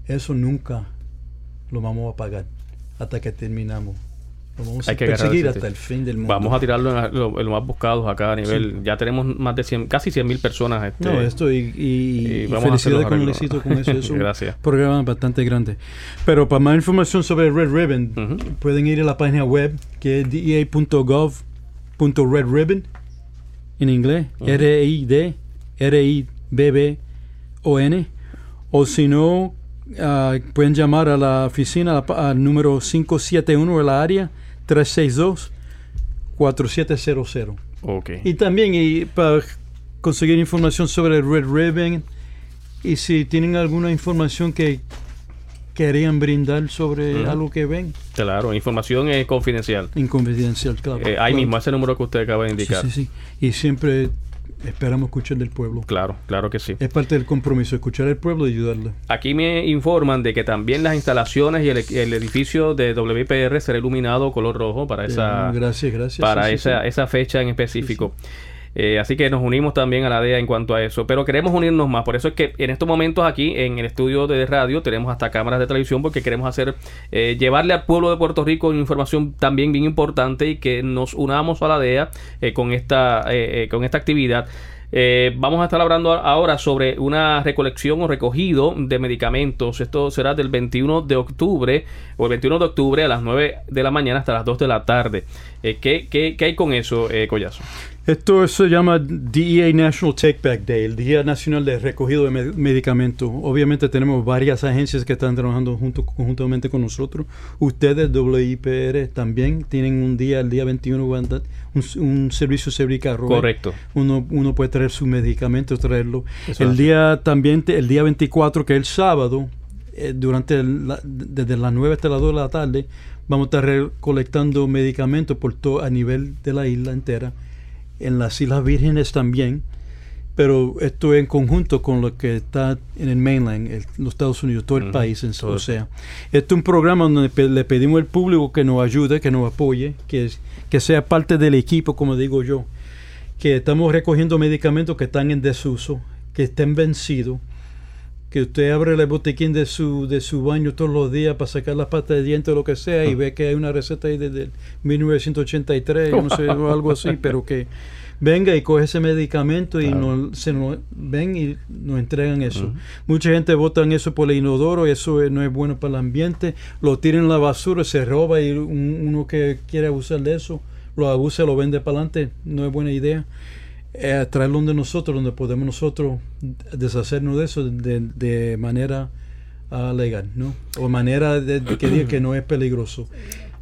S2: Eso nunca lo vamos a pagar hasta que terminamos. Lo vamos
S1: Hay
S2: a
S1: que agarrar
S2: perseguir hasta el fin del mundo.
S1: Vamos a tirarlo en, la- lo- en más buscados acá a nivel. Ya tenemos más de 100, casi 100 mil personas. Este,
S2: No, esto y, y-
S1: y
S2: y
S1: vamos a hacer los
S2: felicidades con el éxito con eso. Es un
S1: Gracias.
S2: programa bastante grande. Pero para más información sobre Red Ribbon, pueden ir a la página web que es dea.gov.redribbon en inglés,
S1: Ujú.
S2: R-I-D, R-I-B-B-O-N. O si no, ah, pueden llamar a la oficina al número 571 de la área 362-4700.
S1: Ok.
S2: Y también y para conseguir información sobre el Red Ribbon y si tienen alguna información que querían brindar sobre algo que ven,
S1: Claro, información es confidencial.
S2: inconfidencial, claro.
S1: Eh, ahí
S2: Claro.
S1: mismo, ese número que usted acaba de
S2: Sí,
S1: indicar.
S2: sí, sí. Y siempre esperamos escuchar del pueblo.
S1: Claro, claro que sí.
S2: Es parte del compromiso, escuchar al pueblo y ayudarle.
S1: Aquí me informan de que también las instalaciones y el, el edificio de WPR será iluminado color rojo para esa,
S2: Eh, gracias, gracias.
S1: para
S2: Sí,
S1: esa,
S2: sí.
S1: esa fecha en específico. Eh, así que nos unimos también a la DEA en cuanto a eso. Pero queremos unirnos más. Por eso es que en estos momentos aquí en el estudio de radio tenemos hasta cámaras de televisión porque queremos hacer, eh, llevarle al pueblo de Puerto Rico información también bien importante y que nos unamos a la DEA eh, con, esta, eh, con esta actividad. Eh, vamos a estar hablando ahora sobre una recolección o recogido de medicamentos. Esto será del 21 de octubre o el 21 de octubre a las 9 de la mañana hasta las 2 de la tarde. ¿qué, qué, qué hay con eso, eh, Collazo?
S2: Esto se llama DEA National Take Back Day, el Día Nacional de Recogido de Medicamentos. Obviamente tenemos varias agencias que están trabajando junto, conjuntamente con nosotros. Ustedes, WIPR, también tienen un día, el día 21, un, un servicio Sebrica
S1: Correcto.
S2: Uno, uno puede traer sus medicamentos, traerlo. el día también, el día 24, que es el sábado, eh, durante desde las 9 hasta las 2 de la tarde, vamos a estar recolectando medicamentos por todo a nivel de la isla entera en las Islas Vírgenes también, pero esto en conjunto con lo que está en el mainland, los Estados Unidos, todo el país. En, o sea, esto es un programa donde le pedimos al público que nos ayude, que nos apoye, que, que sea parte del equipo, como digo yo, que estamos recogiendo medicamentos que están en desuso, que estén vencidos, que usted abre el botiquín de su, de su baño todos los días para sacar las patas de dientes o lo que sea y ah. ve que hay una receta ahí desde 1983, no sé, o algo así, pero que venga y coge ese medicamento y no, se nos ven y nos entregan eso. Mucha gente vota en eso por el inodoro, eso no es bueno para el ambiente, lo tiran en la basura, se roba y uno que quiere abusar de eso, lo abusa, lo vende para adelante, no es buena idea eh, traerlo donde nosotros, donde podemos nosotros deshacernos de eso de, manera uh, legal, ¿no? O manera de, que diga que no es peligroso.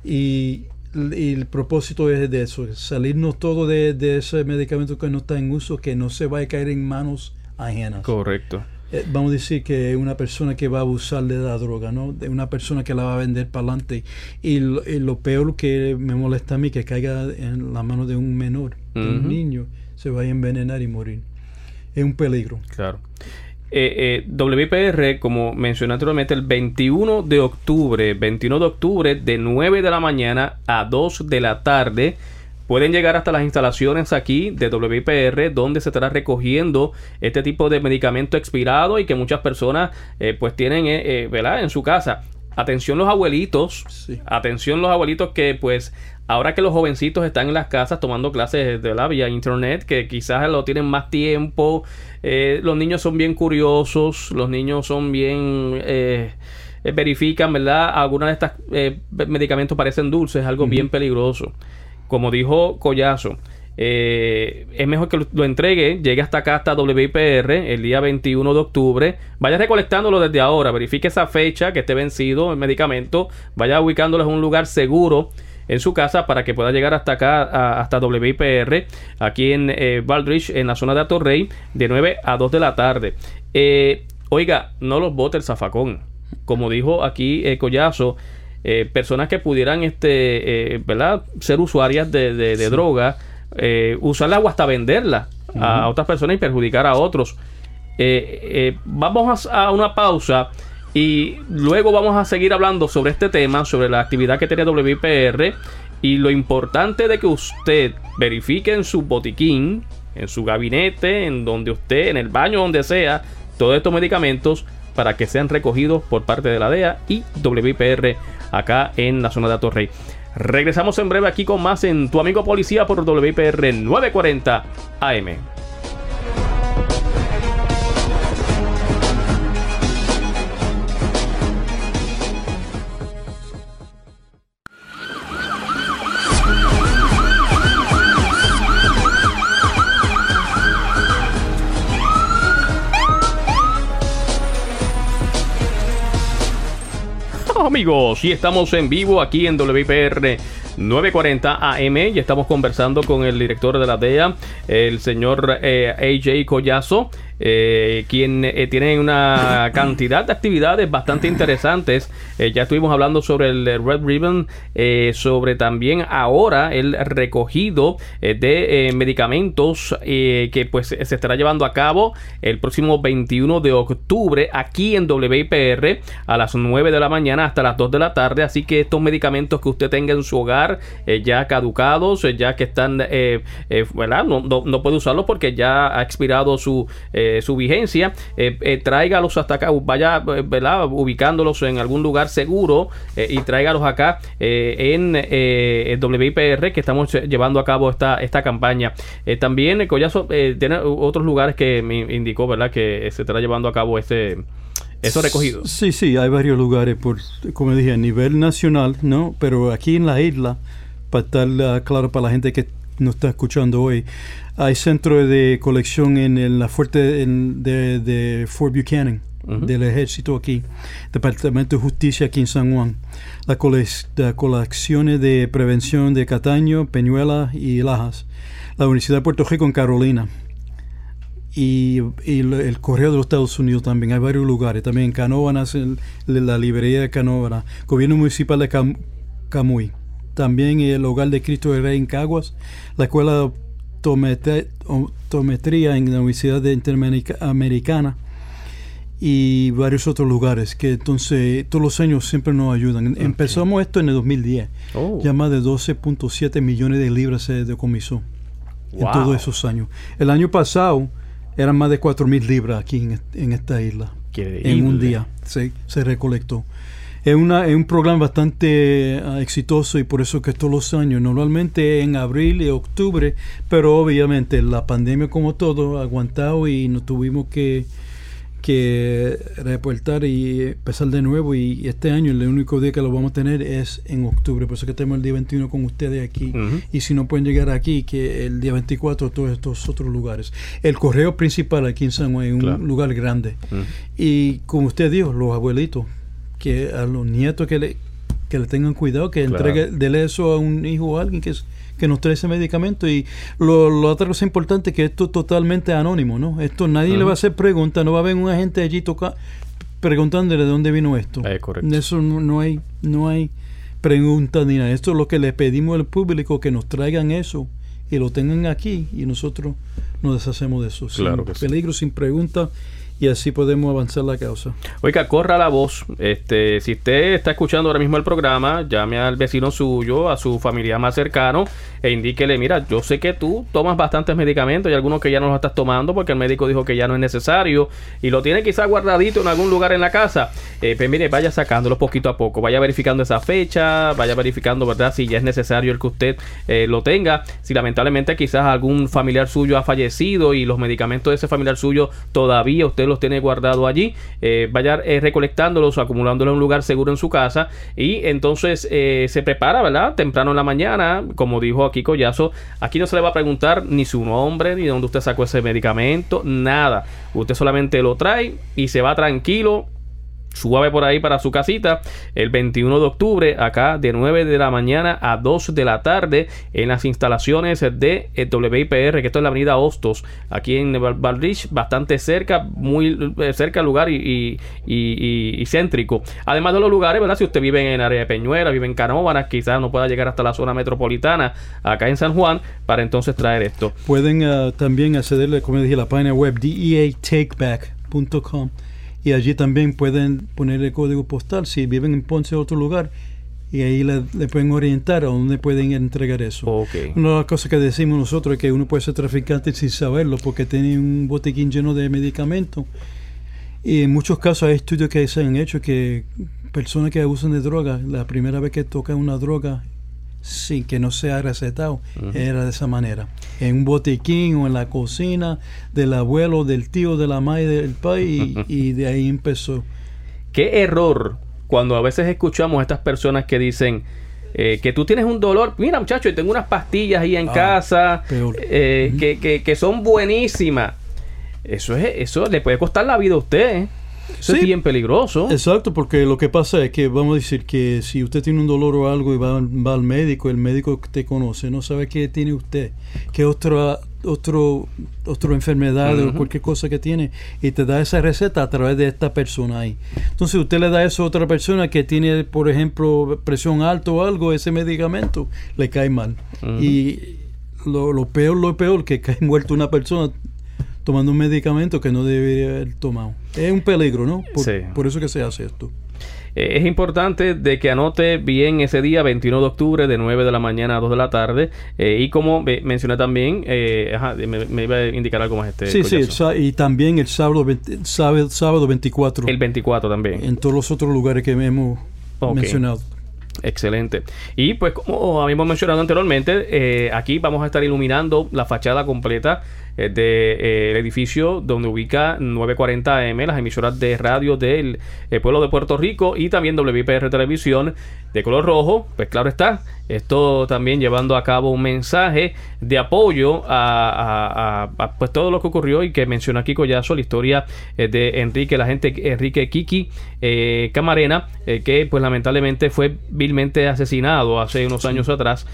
S2: Y, el propósito es de eso, salirnos todo de, ese medicamento que no está en uso, que no se vaya a caer en manos ajenas.
S1: Correcto.
S2: Eh, vamos a decir que una persona que va a abusar de la droga, ¿no? De una persona que la va a vender para adelante. Y lo, peor que me molesta a mí, que caiga en la mano de un menor, de un niño se vaya a envenenar y morir. Es un peligro.
S1: Claro. Eh, eh, WPR, como mencioné anteriormente, el 21 de octubre, 21 de octubre, de 9 de la mañana a 2 de la tarde, pueden llegar hasta las instalaciones aquí de WPR, donde se estará recogiendo este tipo de medicamento expirado y que muchas personas eh, pues tienen ¿verdad? en su casa. Atención los abuelitos, atención los abuelitos que pues ahora que los jovencitos están en las casas tomando clases de la vía internet, que quizás lo tienen más tiempo, eh, los niños son bien curiosos, los niños son bien... Eh, eh, verifican, ¿verdad? Algunos de estos medicamentos parecen dulces, algo bien peligroso. Como dijo Collazo, es mejor que lo, entregue, llegue hasta acá, hasta WIPR, el día 21 de octubre. Vaya recolectándolo desde ahora, verifique esa fecha que esté vencido el medicamento, vaya ubicándolo en un lugar seguro en su casa para que pueda llegar hasta acá, hasta WIPR, aquí en eh, Baldrige, en la zona de Atorrey, de 9 a 2 de la tarde. Eh, oiga, no los bote el zafacón. Como dijo aquí eh, Collazo, eh, personas que pudieran este, ¿verdad? ser usuarias de, droga, usar agua hasta venderla a otras personas y perjudicar a otros. vamos a una pausa. Y luego vamos a seguir hablando sobre este tema, sobre la actividad que tiene WIPR y lo importante de que usted verifique en su botiquín, en su gabinete, en donde usted, en el baño, donde sea, todos estos medicamentos para que sean recogidos por parte de la DEA y WIPR acá en la zona de Atorrey. Regresamos en breve aquí con más en Tu Amigo Policía por WIPR 940 AM. Amigos, y estamos en vivo aquí en WPR 940 AM y estamos conversando con el director de la DEA, el señor eh, AJ Collazo. Eh, quien eh, tiene una cantidad de actividades bastante interesantes. Eh, ya estuvimos hablando sobre el Red Ribbon, sobre también ahora el recogido de medicamentos que pues se estará llevando a cabo el próximo 21 de octubre aquí en WIPR a las 9 de la mañana hasta las 2 de la tarde. Así que estos medicamentos que usted tenga en su hogar ya caducados, ya que están, no, puede usarlos porque ya ha expirado su su vigencia, eh, eh, tráigalos hasta acá, vaya ¿verdad? ubicándolos en algún lugar seguro eh, y tráigalos acá en el WIPR que estamos llevando a cabo esta, esta campaña. también Collazo tiene otros lugares que me indicó ¿verdad? que se estará llevando a cabo este eso recogido.
S2: Sí, sí, hay varios lugares, por, como dije, a nivel nacional, ¿no? Pero aquí en la isla, para estar claro para la gente que nos está escuchando hoy, hay centro de colección en, la fuerte en- de, de Fort Buchanan, del ejército aquí, Departamento de Justicia aquí en San Juan. Las colecciones de prevención de Cataño, Peñuela y Lajas. La Universidad de Puerto Rico en Carolina. Y, el Correo de los Estados Unidos también. Hay varios lugares. También en Canóvanas, en la librería de Canóvanas. Gobierno Municipal de Cam- Camuy. También el Hogar de Cristo de Rey en Caguas. La Escuela Optometría en la Universidad de Interamericana. Y varios otros lugares que entonces todos los años siempre nos ayudan. Empezamos esto en el 2010.
S1: Oh,
S2: Ya más de 12.7 millones de libras se decomisó en todos esos años. El año pasado eran más de 4 mil libras aquí en, est- en esta isla. En un día se, se recolectó. Es, una, es un programa bastante ah, exitoso y por eso que todos los años, normalmente en abril y octubre, pero obviamente la pandemia como todo ha aguantado y nos tuvimos que, que reportar y empezar de nuevo y este año el único día que lo vamos a tener es en octubre, por eso que tenemos el día 21 con ustedes aquí y si no pueden llegar aquí, que el día 24 todos estos otros lugares. El correo principal aquí en San Juan es un
S1: Claro.
S2: lugar grande. Y como usted dijo, los abuelitos, que a los nietos que le, que le tengan cuidado, que
S1: Claro.
S2: entregue, dele eso a un hijo o a alguien que, que nos trae ese medicamento. Y lo, lo otra cosa importante es que esto es totalmente anónimo, ¿no? Esto nadie le va a hacer preguntas, no va a haber un agente allí toca, preguntándole de dónde vino esto.
S1: Es correcto.
S2: Eso no, no hay, no hay preguntas ni nada. Esto es lo que le pedimos al público, que nos traigan eso y lo tengan aquí y nosotros nos deshacemos de eso.
S1: Claro
S2: sin
S1: que sí.
S2: peligro, sin preguntas y así podemos avanzar la causa.
S1: Oiga, corra la voz. Este, si usted está escuchando ahora mismo el programa, llame al vecino suyo, a su familiar más cercano, e indíquele, mira, yo sé que tú tomas bastantes medicamentos y algunos que ya no los estás tomando porque el médico dijo que ya no es necesario y lo tiene quizás guardadito en algún lugar en la casa. Eh, pues mire, vaya sacándolo poquito a poco, vaya verificando esa fecha, vaya verificando, ¿verdad? Si ya es necesario el que usted eh, lo tenga. Si lamentablemente quizás algún familiar suyo ha fallecido y los medicamentos de ese familiar suyo todavía usted los tiene guardado allí, eh, vaya eh, recolectándolos, acumulándolos en un lugar seguro en su casa y entonces eh, se prepara, ¿verdad? Temprano en la mañana, como dijo aquí Collazo, aquí no se le va a preguntar ni su nombre, ni de dónde usted sacó ese medicamento, nada. Usted solamente lo trae y se va tranquilo suave por ahí para su casita. El 21 de octubre acá de 9 de la mañana a 2 de la tarde en las instalaciones de eh, WIPR que esto es la avenida Hostos aquí en Val- Valrich bastante cerca muy eh, cerca al lugar y, céntrico. Además de los lugares verdad si usted vive en área de Peñuela vive en Canóvanas quizás no pueda llegar hasta la zona metropolitana acá en San Juan para entonces traer esto.
S2: Pueden ah, también accederle, como dije, a la página web deatakeback.com y allí también pueden poner el código postal si viven en Ponce o otro lugar y ahí le, le pueden orientar a dónde pueden entregar eso. Una de las cosas que decimos nosotros es que uno puede ser traficante sin saberlo porque tiene un botiquín lleno de medicamentos. Y en muchos casos hay estudios que se han hecho que personas que abusan de drogas, la primera vez que tocan una droga sin que no sea recetado, era de esa manera. En un botiquín o en la cocina del abuelo, del tío, de la madre, del país, y, y de ahí empezó.
S1: Qué error cuando a veces escuchamos a estas personas que dicen eh, que tú tienes un dolor. Mira, muchacho, yo tengo unas pastillas ahí en
S2: Ah,
S1: casa eh, que, que- que son buenísimas. Eso es, eso le puede costar la vida a usted. Es bien peligroso.
S2: Exacto, porque lo que pasa es que vamos a decir que si usted tiene un dolor o algo y va, va al médico, el médico te conoce, no sabe qué tiene usted, qué otra otro otra enfermedad o cualquier cosa que tiene y te da esa receta a través de esta persona ahí. Entonces usted le da eso a otra persona que tiene, por ejemplo, presión alta o algo, ese medicamento le cae mal. Y lo, lo peor, lo peor, que cae muerto una persona tomando un medicamento que no debería haber tomado. Es un peligro, ¿no? Por,
S1: Sí.
S2: por eso que se hace esto.
S1: Eh, es importante de que anote bien ese día, 21 de octubre, de 9 de la mañana a 2 de la tarde. Eh, y como eh, mencioné también, eh, ajá, me, me iba a indicar algo más este.
S2: sí, sí, el
S1: Collazo.
S2: y también el sábado, 20 sábado, sábado 24
S1: El 24 también.
S2: en todos los otros lugares que hemos mencionado.
S1: Excelente. Y pues como habíamos mencionado anteriormente, eh, aquí vamos a estar iluminando la fachada completa del de, edificio donde ubica 940M, las emisoras de radio del pueblo de Puerto Rico y también WPR Televisión de color rojo, pues claro está, esto también llevando a cabo un mensaje de apoyo a, pues todo lo que ocurrió y que menciona aquí Collazo, la historia eh, de Enrique, la gente Enrique Kiki eh, Camarena, eh, que pues lamentablemente fue vilmente asesinado hace unos años atrás,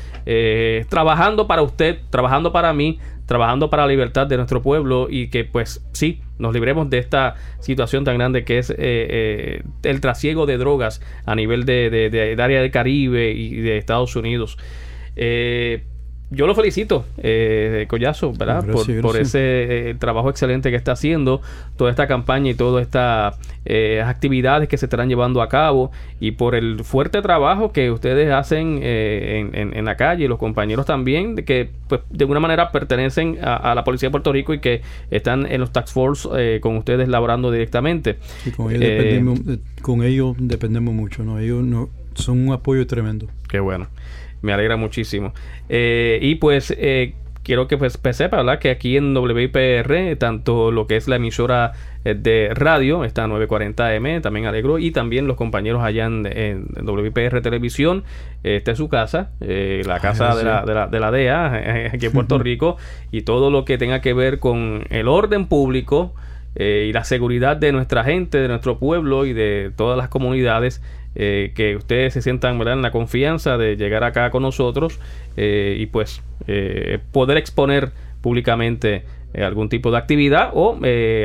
S1: trabajando para usted, trabajando para mí, trabajando para la libertad de nuestro pueblo y que pues sí, nos libremos de esta situación tan grande que es eh, eh, el trasiego de drogas a nivel de, de, área del Caribe y de Estados Unidos. Eh, yo lo felicito, eh, Collazo, ¿verdad? por, ese eh, trabajo excelente que está haciendo, toda esta campaña y todas estas eh, actividades que se estarán llevando a cabo y por el fuerte trabajo que ustedes hacen eh, en, la calle y los compañeros también, que pues, de alguna manera pertenecen a, la Policía de Puerto Rico y que están en los Tax Force con ustedes laborando directamente.
S2: con, ellos dependemos, con ellos dependemos mucho, ¿no? Ellos no, son un apoyo tremendo.
S1: Qué bueno me alegra muchísimo. Eh, y pues eh, quiero que pues, sepa, ¿verdad? Que aquí en WIPR, tanto lo que es la emisora eh, de radio, está 940M, también alegro, y también los compañeros allá en, WIPR Televisión, esta es su casa, la casa de, la, de, la, de, la, DEA, aquí en Puerto Rico, y todo lo que tenga que ver con el orden público y la seguridad de nuestra gente, de nuestro pueblo y de todas las comunidades eh, que ustedes se sientan en la confianza de llegar acá con nosotros eh, y pues eh, poder exponer públicamente algún tipo de actividad o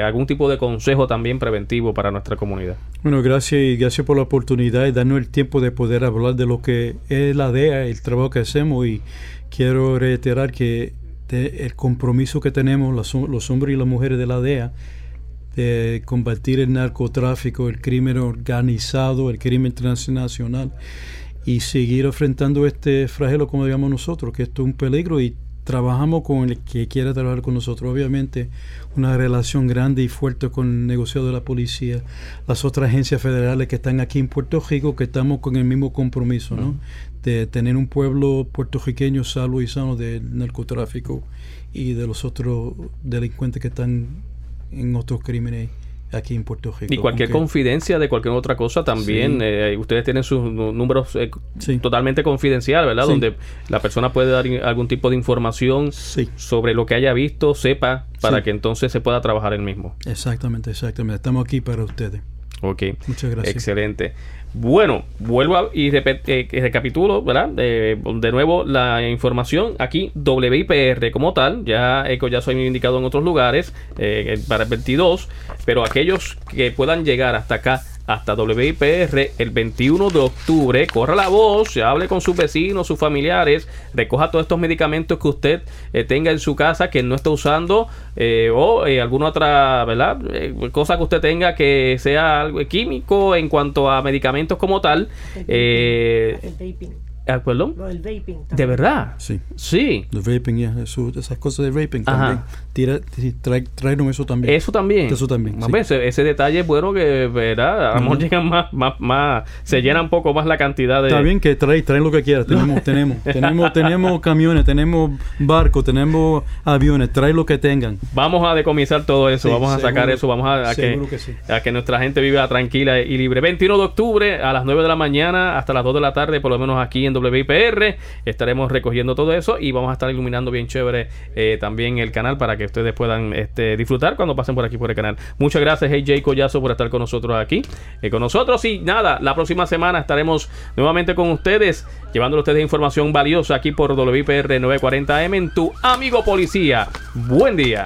S1: algún tipo de consejo también preventivo para nuestra comunidad.
S2: Bueno, gracias y gracias por la oportunidad y darnos el tiempo de poder hablar de lo que es la DEA, el trabajo que hacemos y quiero reiterar que el compromiso que tenemos los, los hombres y las mujeres de la DEA de combatir el narcotráfico, el crimen organizado, el crimen transnacional y seguir enfrentando este flagelo como digamos nosotros, que esto es un peligro y trabajamos con el que quiera trabajar con nosotros. Obviamente una relación grande y fuerte con el negociado de la policía, las otras agencias federales que están aquí en Puerto Rico, que estamos con el mismo compromiso, ¿no? De tener un pueblo puertorriqueño salvo y sano del narcotráfico y de los otros delincuentes que están en otros crímenes aquí en Puerto Rico.
S1: Y cualquier confidencia de cualquier otra cosa también. Eh, ustedes tienen sus números eh, totalmente confidencial, ¿verdad? Donde la persona puede dar algún tipo de información sobre lo que haya visto, sepa, para que entonces se pueda trabajar el mismo.
S2: Exactamente, exactamente. Estamos aquí para ustedes.
S1: Ok. Muchas gracias. Excelente. Bueno, vuelvo y eh, recapitulo, ¿verdad? de nuevo la información aquí, WIPR como tal, ya Eco ya soy indicado en otros lugares eh, para el 22, pero aquellos que puedan llegar hasta acá hasta WIPR el 21 de octubre. Corra la voz, hable con sus vecinos, sus familiares, recoja todos estos medicamentos que usted eh, tenga en su casa que no está usando eh, o eh, alguna otra, ¿verdad? cosa que usted tenga que sea algo químico en cuanto a medicamentos como tal. el Ah, ¿Perdón? Lo del vaping. ¿De verdad?
S2: Sí.
S1: Sí.
S2: El vaping, ya. esas cosas de vaping también. Tira, trae, eso también.
S1: Eso también.
S2: Eso también.
S1: ese, ese, detalle bueno que, ¿verdad? A lo mejor llegan más, más, más, se llena un poco más la cantidad de.
S2: Está bien que trae, trae lo que quieras. Tenemos, tenemos, tenemos, tenemos camiones, tenemos barcos, tenemos aviones, trae lo que tengan.
S1: Vamos a decomisar todo eso, vamos a sacar eso, vamos a, que, a que nuestra gente viva tranquila y libre. 21 de octubre a las 9 de la mañana hasta las 2 de la tarde, por lo menos aquí en en WIPR. Estaremos recogiendo todo eso y vamos a estar iluminando bien chévere eh, también el canal para que ustedes puedan este, disfrutar cuando pasen por aquí por el canal. Muchas gracias, AJ Collazo, por estar con nosotros aquí, eh, con nosotros. Y nada, la próxima semana estaremos nuevamente con ustedes, llevándole ustedes información valiosa aquí por WIPR 940M en tu amigo policía. Buen día.